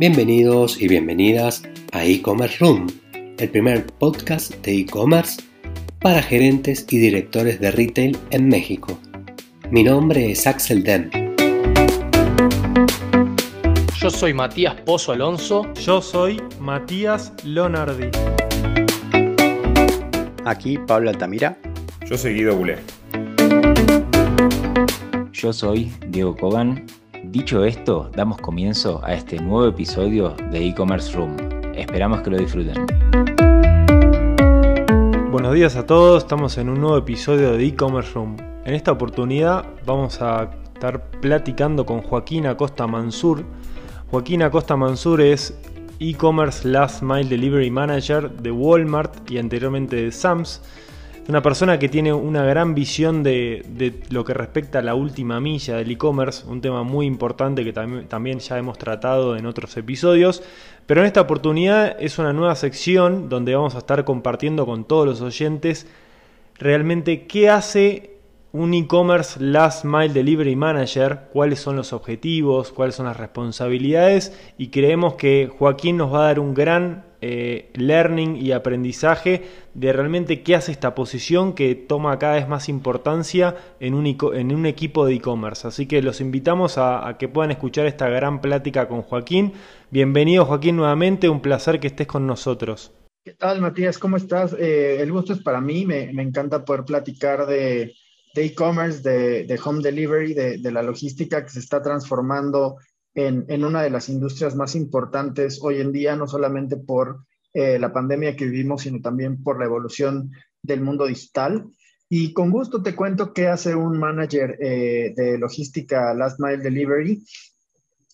Bienvenidos y bienvenidas a e-commerce room, el primer podcast de e-commerce para gerentes y directores de retail en México. Mi nombre es Axel Dem. Yo soy Matías Pozo Alonso. Yo soy Matías Lonardi. Aquí Pablo Altamira. Yo soy Guido Bulé. Yo soy Diego Kogan. Dicho esto, damos comienzo a este nuevo episodio de e-commerce room. Esperamos que lo disfruten. Buenos días a todos, estamos en un nuevo episodio de e-commerce room. En esta oportunidad vamos a estar platicando con Joaquín Acosta Mansur. Joaquín Acosta Mansur es e-commerce Last Mile Delivery Manager de Walmart y anteriormente de Sams. Una persona que tiene una gran visión de, lo que respecta a la última milla del e-commerce, un tema muy importante que también ya hemos tratado en otros episodios. Pero en esta oportunidad es una nueva sección donde vamos a estar compartiendo con todos los oyentes realmente qué hace un e-commerce Last Mile Delivery Manager, cuáles son los objetivos, cuáles son las responsabilidades y creemos que Joaquín nos va a dar un gran eh, learning y aprendizaje de realmente qué hace esta posición que toma cada vez más importancia en un, equipo de e-commerce. Así que los invitamos a, que puedan escuchar esta gran plática con Joaquín. Bienvenido Joaquín nuevamente, un placer que estés con nosotros. ¿Qué tal Matías? ¿Cómo estás? Eh, el gusto es para mí, me, encanta poder platicar de de e-commerce, de, home delivery, de, la logística que se está transformando en, una de las industrias más importantes hoy en día, no solamente por eh, la pandemia que vivimos, sino también por la evolución del mundo digital. Y con gusto te cuento qué hace un manager eh, de logística Last Mile Delivery.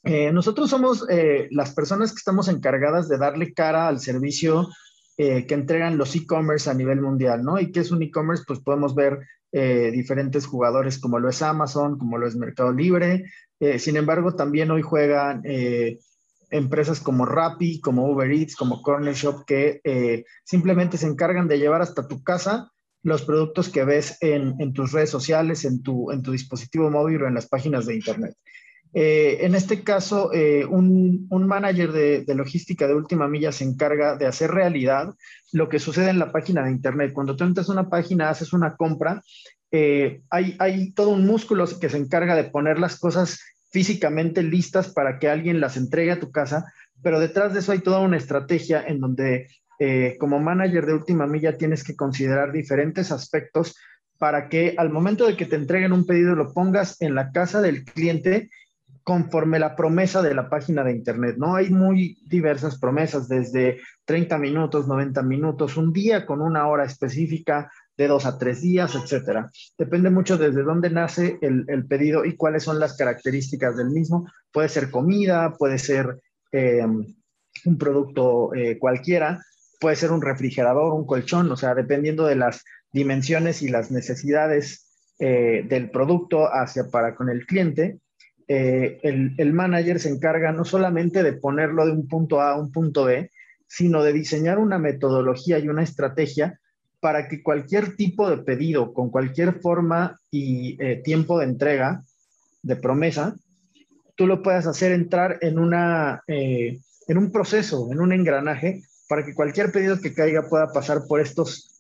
Eh, nosotros somos las personas que estamos encargadas de darle cara al servicio que entregan los e-commerce a nivel mundial, ¿no? ¿Y qué es un e-commerce? Pues podemos ver eh, diferentes jugadores como lo es Amazon, como lo es Mercado Libre. Eh, sin embargo, también hoy juegan eh, empresas como Rappi, como Uber Eats, como Corner Shop, que simplemente se encargan de llevar hasta tu casa los productos que ves en, tus redes sociales, en tu, en tu dispositivo móvil o en las páginas de Internet. En este caso, un, manager de, logística de última milla se encarga de hacer realidad lo que sucede en la página de Internet. Cuando tú entras a una página, haces una compra, eh, hay, hay todo un músculo que se encarga de poner las cosas físicamente listas para que alguien las entregue a tu casa, pero detrás de eso hay toda una estrategia en donde eh, como manager de última milla tienes que considerar diferentes aspectos para que al momento de que te entreguen un pedido lo pongas en la casa del cliente conforme la promesa de la página de internet, ¿no? Hay muy diversas promesas, desde 30 minutos, 90 minutos, un día con una hora específica, de dos a tres días, etcétera. Depende mucho desde dónde nace el, pedido y cuáles son las características del mismo. Puede ser comida, puede ser em, un producto eh, cualquiera, puede ser un refrigerador, un colchón, o sea, dependiendo de las dimensiones y las necesidades eh, del producto hacia para con el cliente, eh, el, manager se encarga no solamente de ponerlo de un punto A a un punto B, sino de diseñar una metodología y una estrategia para que cualquier tipo de pedido, con cualquier forma y eh, tiempo de entrega, de promesa, tú lo puedas hacer entrar en, una, eh, en un proceso, en un engranaje, para que cualquier pedido que caiga pueda pasar por estos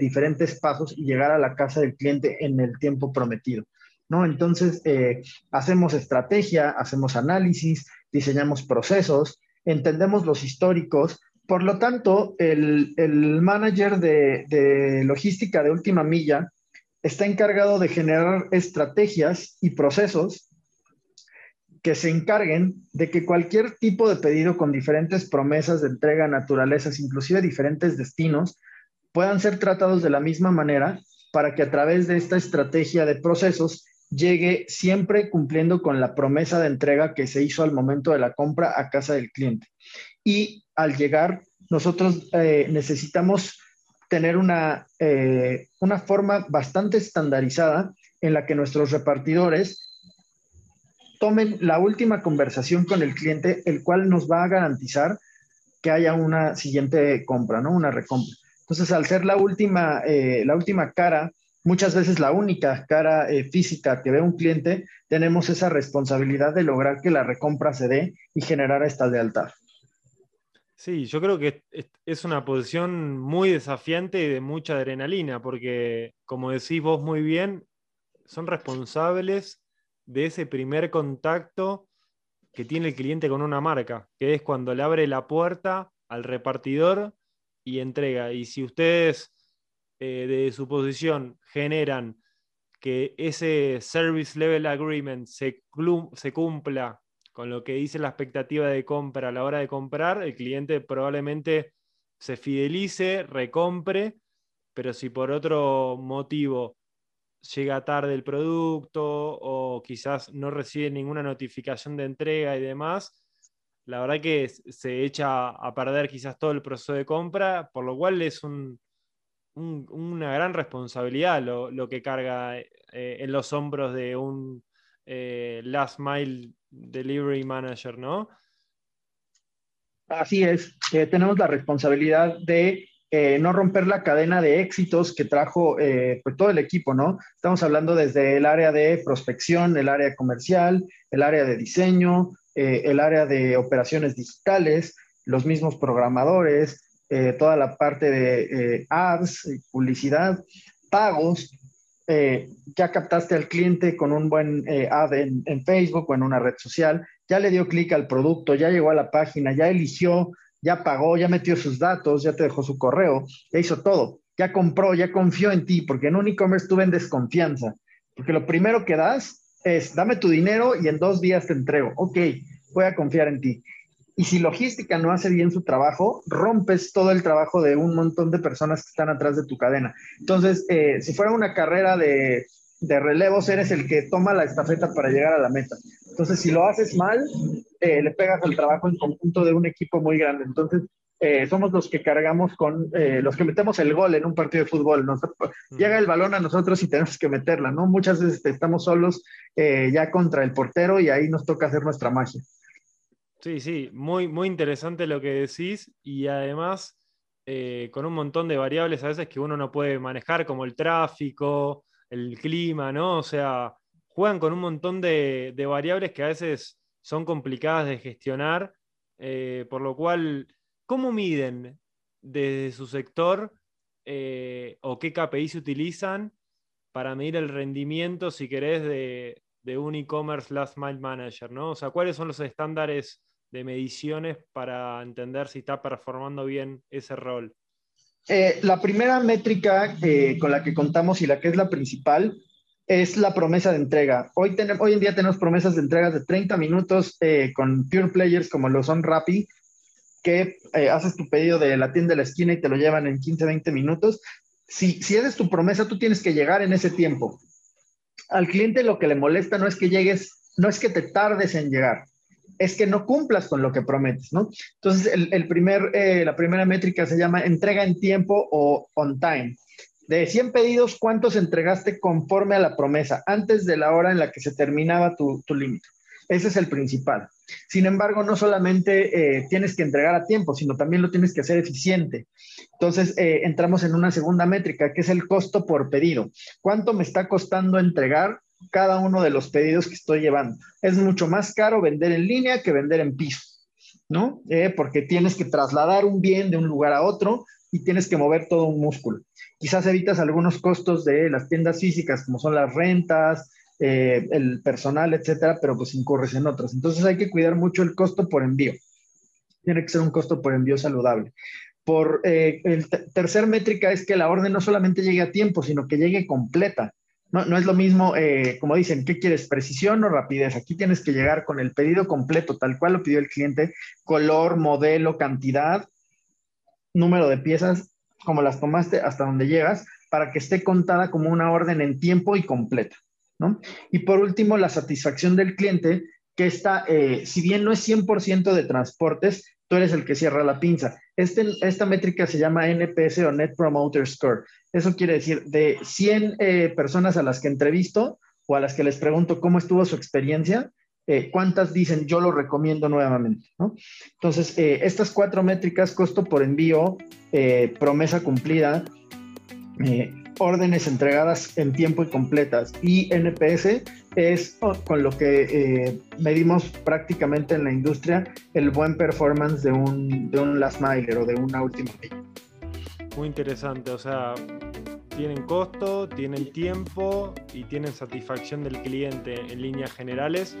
diferentes pasos y llegar a la casa del cliente en el tiempo prometido. Entonces, eh, hacemos estrategia, hacemos análisis, diseñamos procesos, entendemos los históricos. Por lo tanto, el, manager de, logística de última milla está encargado de generar estrategias y procesos que se encarguen de que cualquier tipo de pedido con diferentes promesas de entrega, naturalezas, inclusive diferentes destinos, puedan ser tratados de la misma manera para que a través de esta estrategia de procesos llegue siempre cumpliendo con la promesa de entrega que se hizo al momento de la compra a casa del cliente. Y al llegar, nosotros eh, necesitamos tener una, eh, una forma bastante estandarizada en la que nuestros repartidores tomen la última conversación con el cliente, el cual nos va a garantizar que haya una siguiente compra, ¿no? Una recompra. Entonces, al ser la última, eh, la última cara muchas veces la única cara eh, física que ve un cliente, tenemos esa responsabilidad de lograr que la recompra se dé y generar esta lealtad. Sí, yo creo que es una posición muy desafiante y de mucha adrenalina, porque como decís vos muy bien, son responsables de ese primer contacto que tiene el cliente con una marca, que es cuando le abre la puerta al repartidor y entrega. Y si ustedes eh, de su posición generan que ese Service Level Agreement se, se cumpla con lo que dice la expectativa de compra a la hora de comprar, el cliente probablemente se fidelice, recompre, pero si por otro motivo llega tarde el producto o quizás no recibe ninguna notificación de entrega y demás, la verdad que se echa a perder quizás todo el proceso de compra, por lo cual es una gran responsabilidad lo, que carga eh, en los hombros de un eh, last mile delivery manager, ¿no? Así es, eh, tenemos la responsabilidad de eh, no romper la cadena de éxitos que trajo pues todo el equipo, ¿no? Estamos hablando desde el área de prospección, el área comercial, el área de diseño, el área de operaciones digitales, los mismos programadores, toda la parte de ads, publicidad, pagos, eh, ya captaste al cliente con un buen eh, ad en, Facebook o en una red social, ya le dio clic al producto, ya llegó a la página, ya eligió, ya pagó, ya metió sus datos, ya te dejó su correo, ya hizo todo, ya compró, ya confió en ti, porque en un e-commerce tú vendes confianza, porque lo primero que das es, dame tu dinero y en dos días te entrego, ok, voy a confiar en ti. Y si logística no hace bien su trabajo, rompes todo el trabajo de un montón de personas que están atrás de tu cadena. Entonces, eh, si fuera una carrera de, de, relevos, eres el que toma la estafeta para llegar a la meta. Entonces, si lo haces mal, eh, le pegas al trabajo en conjunto de un equipo muy grande. Entonces, eh, somos los que cargamos con, los que metemos el gol en un partido de fútbol. llega el balón a nosotros y tenemos que meterla, ¿no? Muchas veces estamos solos ya contra el portero y ahí nos toca hacer nuestra magia. Sí, sí, muy, muy interesante lo que decís y además eh, con un montón de variables a veces que uno no puede manejar, como el tráfico, el clima, ¿no? O sea, juegan con un montón de, variables que a veces son complicadas de gestionar, eh, por lo cual, ¿cómo miden desde su sector eh, o qué KPI se utilizan para medir el rendimiento, si querés, de, de un e-commerce last mile manager, ¿no? O sea, ¿cuáles son los estándares de mediciones para entender si está performando bien ese rol? Eh, la primera métrica eh, con la que contamos y la que es la principal es la promesa de entrega. Hoy, hoy en día tenemos promesas de entregas de 30 minutos eh, con pure players como lo son Rappi, que haces tu pedido de la tienda de la esquina y te lo llevan en 15, 20 minutos. Si, si es tu promesa, tú tienes que llegar en ese tiempo. Al cliente lo que le molesta no es que llegues, no es que te tardes en llegar, es que no cumplas con lo que prometes, ¿no? Entonces, el, primer, eh, la primera métrica se llama entrega en tiempo o on time. De 100 pedidos, ¿cuántos entregaste conforme a la promesa, antes de la hora en la que se terminaba tu, límite? Ese es el principal. Sin embargo, no solamente eh, tienes que entregar a tiempo, sino también lo tienes que hacer eficiente. Entonces, eh, entramos en una segunda métrica, que es el costo por pedido. ¿Cuánto me está costando entregar cada uno de los pedidos que estoy llevando. Es mucho más caro vender en línea que vender en piso, ¿no? Eh, porque tienes que trasladar un bien de un lugar a otro y tienes que mover todo un músculo. Quizás evitas algunos costos de las tiendas físicas, como son las rentas, eh, el personal, etcétera, pero pues incurres en otros. Entonces hay que cuidar mucho el costo por envío. Tiene que ser un costo por envío saludable. Por eh, el tercer métrica es que la orden no solamente llegue a tiempo, sino que llegue completa. No, es lo mismo, eh, como dicen, ¿qué quieres? ¿Precisión o rapidez? Aquí tienes que llegar con el pedido completo, tal cual lo pidió el cliente, color, modelo, cantidad, número de piezas, como las tomaste, hasta donde llegas, para que esté contada como una orden en tiempo y completa. ¿no? Y por último, la satisfacción del cliente, que está, eh, si bien no es 100% de transportes, tú eres el que cierra la pinza. Este, esta métrica se llama NPS o Net Promoter Score. Eso quiere decir, de 100 eh, personas a las que entrevisto o a las que les pregunto cómo estuvo su experiencia, eh, ¿cuántas dicen yo lo recomiendo nuevamente? Entonces, eh, estas cuatro métricas, costo por envío, promesa cumplida, órdenes entregadas en tiempo y completas. Y NPS es con lo que eh, medimos prácticamente en la industria el buen performance de un, de un last miler o de una última milla. Muy interesante, o sea, tienen costo, tienen tiempo y tienen satisfacción del cliente en líneas generales.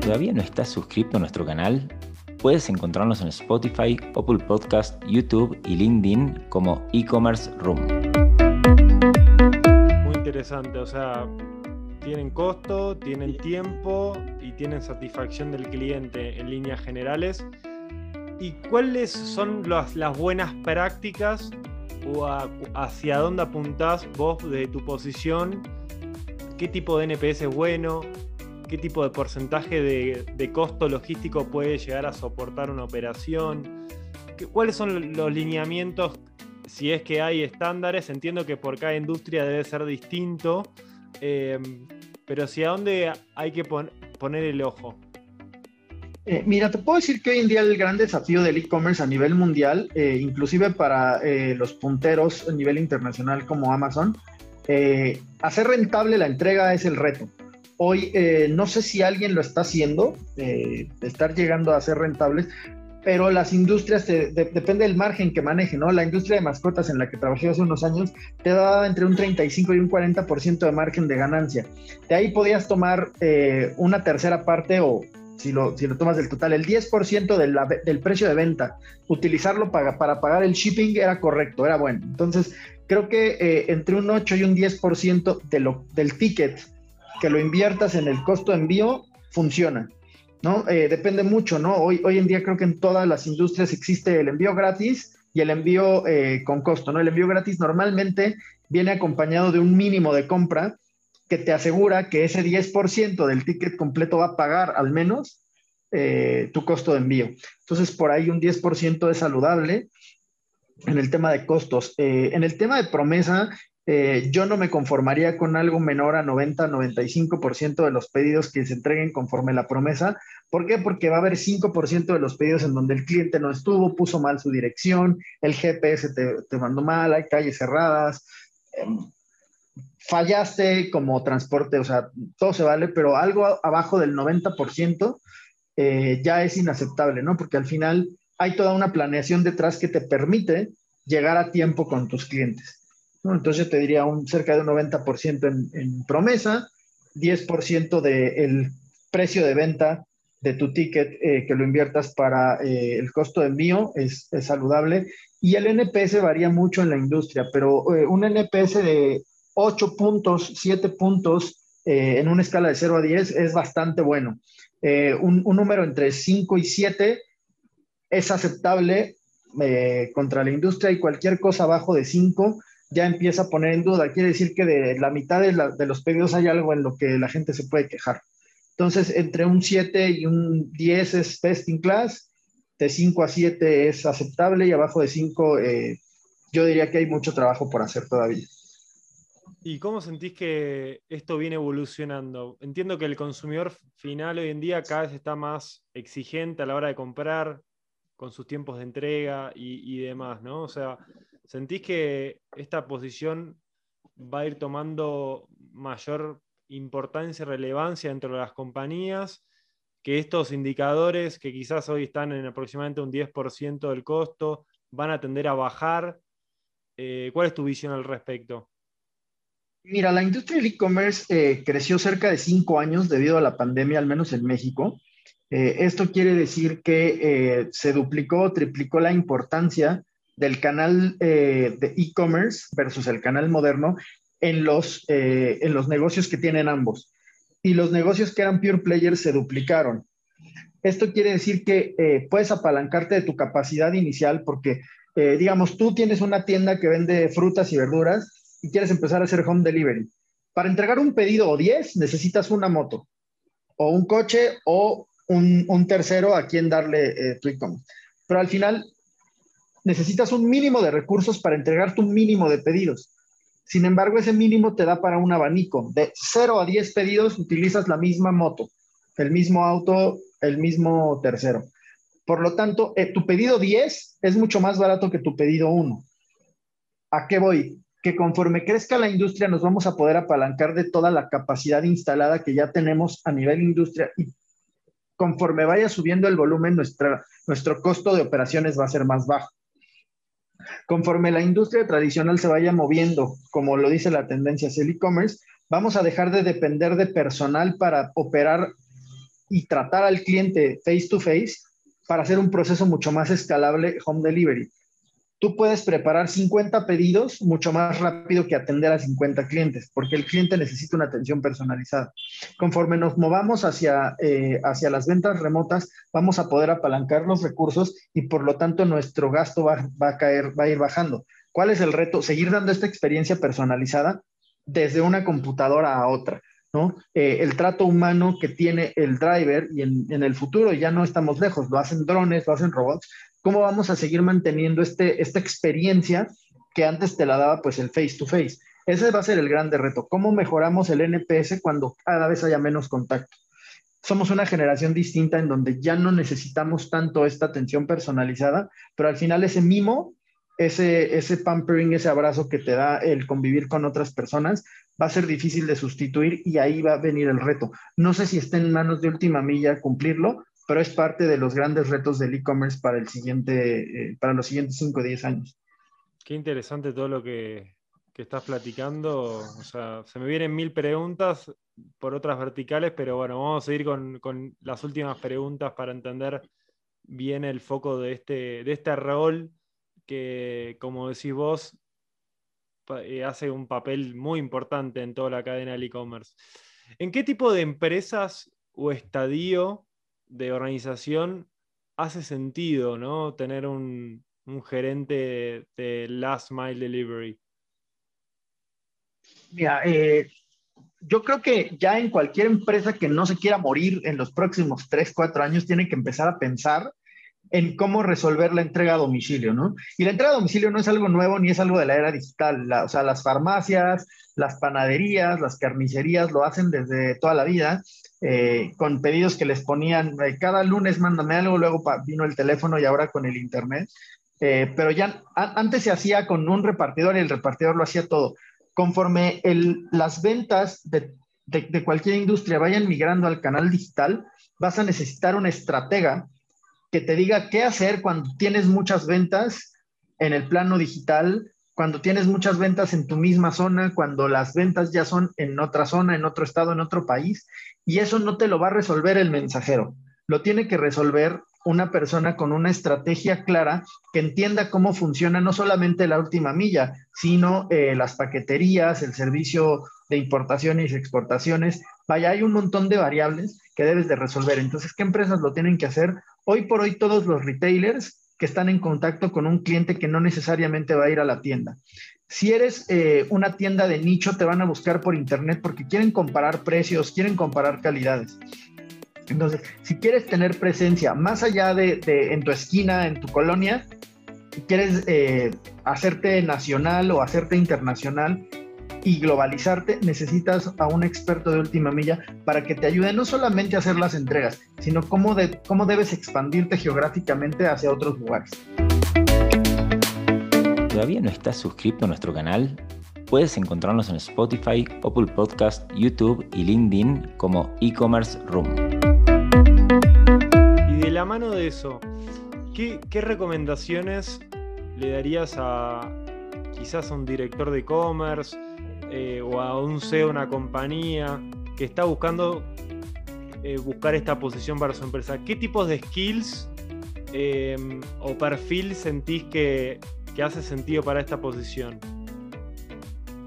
¿Todavía no estás suscrito a nuestro canal? Puedes encontrarnos en Spotify, Apple Podcast, YouTube y LinkedIn como e-commerce room. O sea, tienen costo, tienen tiempo y tienen satisfacción del cliente en líneas generales. ¿Y cuáles son las, buenas prácticas o hacia dónde apuntás vos de tu posición? ¿Qué tipo de NPS es bueno? qué tipo de porcentaje de, costo logístico puede llegar a soportar una operación, cuáles son los lineamientos, si es que hay estándares, entiendo que por cada industria debe ser distinto, em, pero si a dónde hay que poner el ojo. Eh, mira, te puedo decir que hoy en día el gran desafío del e-commerce a nivel mundial, eh, inclusive para eh, los punteros a nivel internacional como Amazon, hacer rentable la entrega es el reto. Hoy no sé si alguien lo está haciendo, eh, estar llegando a ser rentables, pero las industrias, depende del margen que maneje, ¿no? La industria de mascotas en la que trabajé hace unos años te daba entre un 35 y un 40% de margen de ganancia. De ahí podías tomar eh, una tercera parte o si lo, si lo tomas del total, el 10% del precio de venta, utilizarlo para, para, pagar el shipping era correcto, era bueno. Entonces, creo que entre un 8 y un 10% de lo, del ticket que lo inviertas en el costo de envío, funciona. ¿No? Eh, depende mucho, ¿no? Hoy, en día creo que en todas las industrias existe el envío gratis y el envío eh, con costo, ¿no? El envío gratis normalmente viene acompañado de un mínimo de compra que te asegura que ese 10% del ticket completo va a pagar al menos eh, tu costo de envío. Entonces, por ahí un 10% es saludable en el tema de costos. en el tema de promesa, eh, yo no me conformaría con algo menor a 90-95% de los pedidos que se entreguen conforme la promesa. ¿Por qué? Porque va a haber 5% de los pedidos en donde el cliente no estuvo, puso mal su dirección, el GPS te, mandó mal, hay calles cerradas, em, fallaste como transporte, o sea, todo se vale, pero algo abajo del 90% eh, ya es inaceptable, ¿no? Porque al final hay toda una planeación detrás que te permite llegar a tiempo con tus clientes. Entonces yo te diría un, cerca de un 90% en, en, promesa, 10% del precio de venta de tu ticket eh, que lo inviertas para eh, el costo de envío es, es, saludable. Y el NPS varía mucho en la industria, pero eh, un NPS de 8 puntos, 7 puntos en una escala de 0 a 10 es bastante bueno. Un, un, número entre 5 y 7 es aceptable contra la industria y cualquier cosa abajo de 5 ya empieza a poner en duda. Quiere decir que de la mitad de, los pedidos hay algo en lo que la gente se puede quejar. Entonces, entre un 7 y un 10 es best in class, de 5 a 7 es aceptable y abajo de 5 eh, yo diría que hay mucho trabajo por hacer todavía. ¿Y cómo sentís que esto viene evolucionando? Entiendo que el consumidor final hoy en día cada vez está más exigente a la hora de comprar, con sus tiempos de entrega y, y demás, ¿no? O sea, ¿Sentís que esta posición va a ir tomando mayor importancia y relevancia dentro de las compañías? Que estos indicadores, que quizás hoy están en aproximadamente un 10% del costo, van a tender a bajar. Eh, ¿Cuál es tu visión al respecto? Mira, la industria del e-commerce eh, creció cerca de cinco años debido a la pandemia, al menos en México. Eh, esto quiere decir que se duplicó, triplicó la importancia del canal eh, de e-commerce versus el canal moderno en los, eh, en los negocios que tienen ambos. Y los negocios que eran pure players se duplicaron. Esto quiere decir que eh, puedes apalancarte de tu capacidad inicial porque, digamos, tú tienes una tienda que vende frutas y verduras y quieres empezar a hacer home delivery. Para entregar un pedido o 10 necesitas una moto o un coche o un, un tercero a quien darle tu e-commerce. Pero al final necesitas un mínimo de recursos para entregar tu mínimo de pedidos. Sin embargo, ese mínimo te da para un abanico. De 0 a 10 pedidos utilizas la misma moto, el mismo auto, el mismo tercero. Por lo tanto, eh, tu pedido 10 es mucho más barato que tu pedido 1. ¿A qué voy? Que conforme crezca la industria nos vamos a poder apalancar de toda la capacidad instalada que ya tenemos a nivel industria y conforme vaya subiendo el volumen, nuestro costo de operaciones va a ser más bajo. Conforme la industria tradicional se vaya moviendo, como lo dice la tendencia hacia el e-commerce, vamos a dejar de depender de personal para operar y tratar al cliente face to face para hacer un proceso mucho más escalable home delivery. Tú puedes preparar 50 pedidos mucho más rápido que atender a 50 clientes, porque el cliente necesita una atención personalizada. Conforme nos movamos hacia, eh, hacia las ventas remotas, vamos a poder apalancar los recursos y por lo tanto nuestro gasto va, va a caer, va a ir bajando. ¿Cuál es el reto? Seguir dando esta experiencia personalizada desde una computadora a otra. ¿no? Eh, el trato humano que tiene el driver y en, el futuro ya no estamos lejos, lo hacen drones, lo hacen robots. ¿Cómo vamos a seguir manteniendo este, esta experiencia que antes te la daba pues el face to face? Ese va a ser el grande reto. ¿Cómo mejoramos el NPS cuando cada vez haya menos contacto? Somos una generación distinta en donde ya no necesitamos tanto esta atención personalizada, pero al final ese mimo ese, ese pampering, ese abrazo que te da el convivir con otras personas, va a ser difícil de sustituir y ahí va a venir el reto. No sé si está en manos de última milla cumplirlo, pero es parte de los grandes retos del e-commerce para, eh, para los siguientes 5 o 10 años. Qué interesante todo lo que, que estás platicando. O sea, se me vienen mil preguntas por otras verticales, pero bueno, vamos a seguir con, con las últimas preguntas para entender bien el foco de este, de este rol que, como decís vos, eh, hace un papel muy importante en toda la cadena del e-commerce. ¿En qué tipo de empresas o estadio de organización hace sentido ¿no? tener un, gerente de, last mile delivery? Mira, eh, yo creo que ya en cualquier empresa que no se quiera morir en los próximos 3, 4 años, tiene que empezar a pensar en cómo resolver la entrega a domicilio, ¿no? Y la entrega a domicilio no es algo nuevo ni es algo de la era digital. o sea, las farmacias, las panaderías, las carnicerías lo hacen desde toda la vida, eh, con pedidos que les ponían, eh, cada lunes mándame algo, luego vino el teléfono y ahora con el internet. Eh, pero ya antes se hacía con un repartidor y el repartidor lo hacía todo. Conforme las ventas de, de cualquier industria vayan migrando al canal digital, vas a necesitar una estratega que te diga qué hacer cuando tienes muchas ventas en el plano digital, cuando tienes muchas ventas en tu misma zona, cuando las ventas ya son en otra zona, en otro estado, en otro país, y eso no te lo va a resolver el mensajero, lo tiene que resolver una persona con una estrategia clara que entienda cómo funciona no solamente la última milla, sino eh, las paqueterías, el servicio de importaciones y exportaciones. Vaya, hay un montón de variables que debes de resolver. Entonces, ¿qué empresas lo tienen que hacer? Hoy por hoy todos los retailers que están en contacto con un cliente que no necesariamente va a ir a la tienda. Si eres eh, una tienda de nicho, te van a buscar por internet porque quieren comparar precios, quieren comparar calidades. Entonces, si quieres tener presencia más allá de, en tu esquina, en tu colonia, quieres eh, hacerte nacional o hacerte internacional, y globalizarte, necesitas a un experto de última milla para que te ayude no solamente a hacer las entregas, sino cómo, de, cómo debes expandirte geográficamente hacia otros lugares. ¿Todavía no estás suscrito a nuestro canal? Puedes encontrarnos en Spotify, Apple Podcast, YouTube y LinkedIn como e-commerce room. Y de la mano de eso, ¿qué, qué recomendaciones le darías a quizás a un director de e-commerce eh, o a un CEO una compañía que está buscando eh, buscar esta posición para su empresa, ¿qué tipos de skills em, o perfil sentís que, hace sentido para esta posición?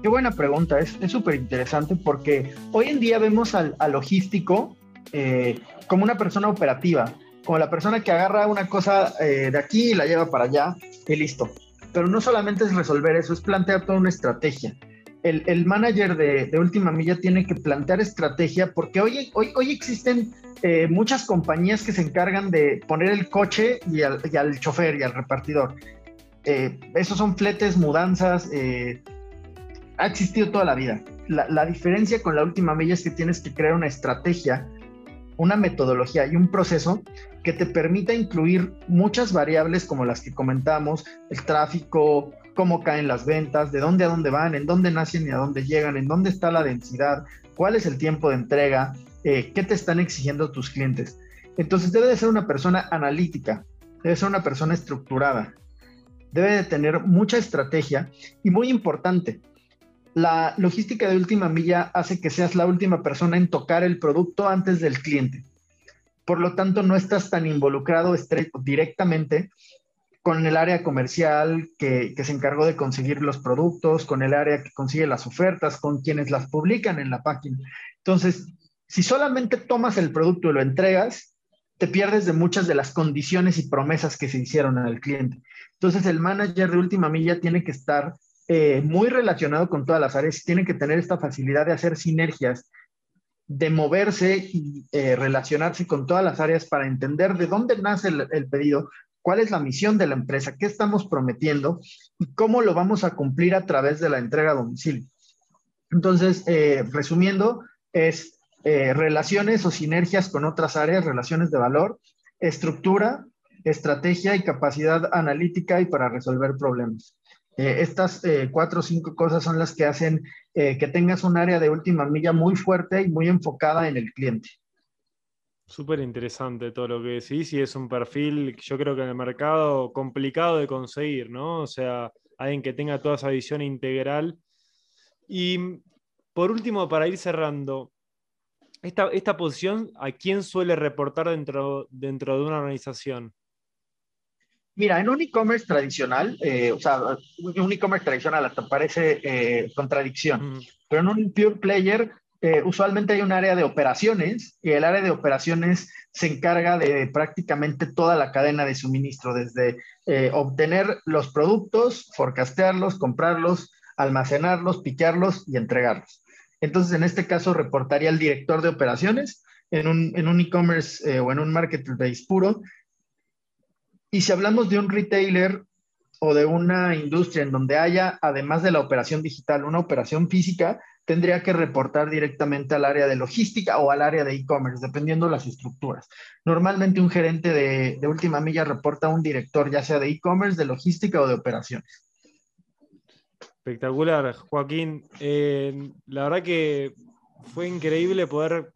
Qué buena pregunta, es súper interesante porque hoy en día vemos al, logístico eh, como una persona operativa, como la persona que agarra una cosa de aquí y la lleva para allá y listo. Pero no solamente es resolver eso, es plantear toda una estrategia el, manager de, última milla tiene que plantear estrategia porque hoy, existen eh, muchas compañías que se encargan de poner el coche y al, chofer y al repartidor. Eh, esos son fletes, mudanzas, eh, ha existido toda la vida. La, diferencia con la última milla es que tienes que crear una estrategia, una metodología y un proceso que te permita incluir muchas variables como las que comentamos, el tráfico, cómo caen las ventas, de dónde a dónde van, en dónde nacen y a dónde llegan, en dónde está la densidad, cuál es el tiempo de entrega, eh, qué te están exigiendo tus clientes. Entonces debe de ser una persona analítica, debe ser una persona estructurada, debe de tener mucha estrategia y muy importante, la logística de última milla hace que seas la última persona en tocar el producto antes del cliente. Por lo tanto, no estás tan involucrado directamente con el área comercial que, se encargó de conseguir los productos, con el área que consigue las ofertas, con quienes las publican en la página. Entonces, si solamente tomas el producto y lo entregas, te pierdes de muchas de las condiciones y promesas que se hicieron al cliente. Entonces, el manager de última milla tiene que estar eh, muy relacionado con todas las áreas, tiene que tener esta facilidad de hacer sinergias, de moverse y eh, relacionarse con todas las áreas para entender de dónde nace el, pedido, cuál es la misión de la empresa, qué estamos prometiendo y cómo lo vamos a cumplir a través de la entrega a domicilio. Entonces, eh, resumiendo, es relaciones o sinergias con otras áreas, relaciones de valor, estructura, estrategia y capacidad analítica y para resolver problemas. Eh, estas eh, cuatro o cinco cosas son las que hacen eh, que tengas un área de última milla muy fuerte y muy enfocada en el cliente. Súper interesante todo lo que decís y es un perfil, yo creo que en el mercado complicado de conseguir, ¿no? O sea, alguien que tenga toda esa visión integral. Y por último, para ir cerrando, esta, esta posición, ¿a quién suele reportar dentro, dentro de una organización? Mira, en un e-commerce tradicional, eh, o sea, un e-commerce tradicional hasta parece eh, contradicción, pero en un pure player eh, usualmente hay un área de operaciones y el área de operaciones se encarga de prácticamente toda la cadena de suministro, desde obtener los productos, forecastearlos, comprarlos, almacenarlos, piquearlos y entregarlos. Entonces, en este caso, reportaría al director de operaciones en un e-commerce o en un marketplace puro y si hablamos de un retailer o de una industria en donde haya, además de la operación digital, una operación física, tendría que reportar directamente al área de logística o al área de e-commerce, dependiendo de las estructuras. Normalmente un gerente de, última milla reporta a un director, ya sea de e-commerce, de logística o de operaciones. Espectacular, Joaquín. Eh, la verdad que fue increíble poder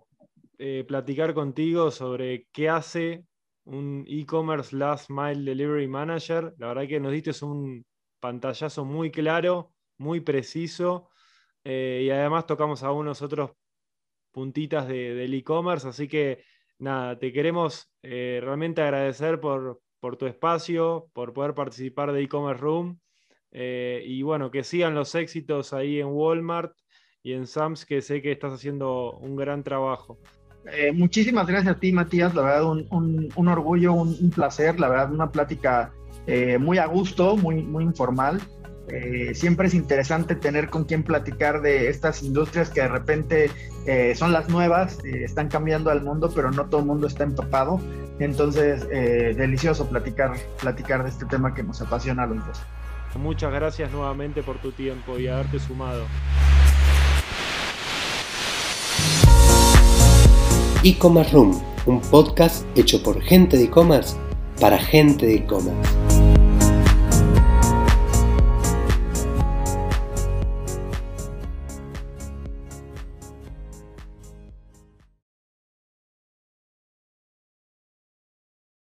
eh, platicar contigo sobre qué hace un e-commerce last mile delivery manager. La verdad que nos diste un pantallazo muy claro, muy preciso. Eh, y además tocamos a unos otros puntitas del e-commerce. Así que nada, te queremos eh, realmente agradecer por, por, tu espacio, por poder participar de e-commerce room. Eh, y bueno, que sigan los éxitos ahí en Walmart y en Sams, que sé que estás haciendo un gran trabajo. Muchísimas gracias a ti, Matías. La verdad, un, orgullo, un, placer. La verdad, una plática muy a gusto, muy, muy informal. Eh, siempre es interesante tener con quien platicar de estas industrias que de repente son las nuevas, están cambiando al mundo, pero no todo el mundo está empapado. Entonces, delicioso platicar, platicar de este tema que nos apasiona a los dos. Muchas gracias nuevamente por tu tiempo y haberte sumado. E-Commerce Room, un podcast hecho por gente de e-commerce para gente de e-commerce.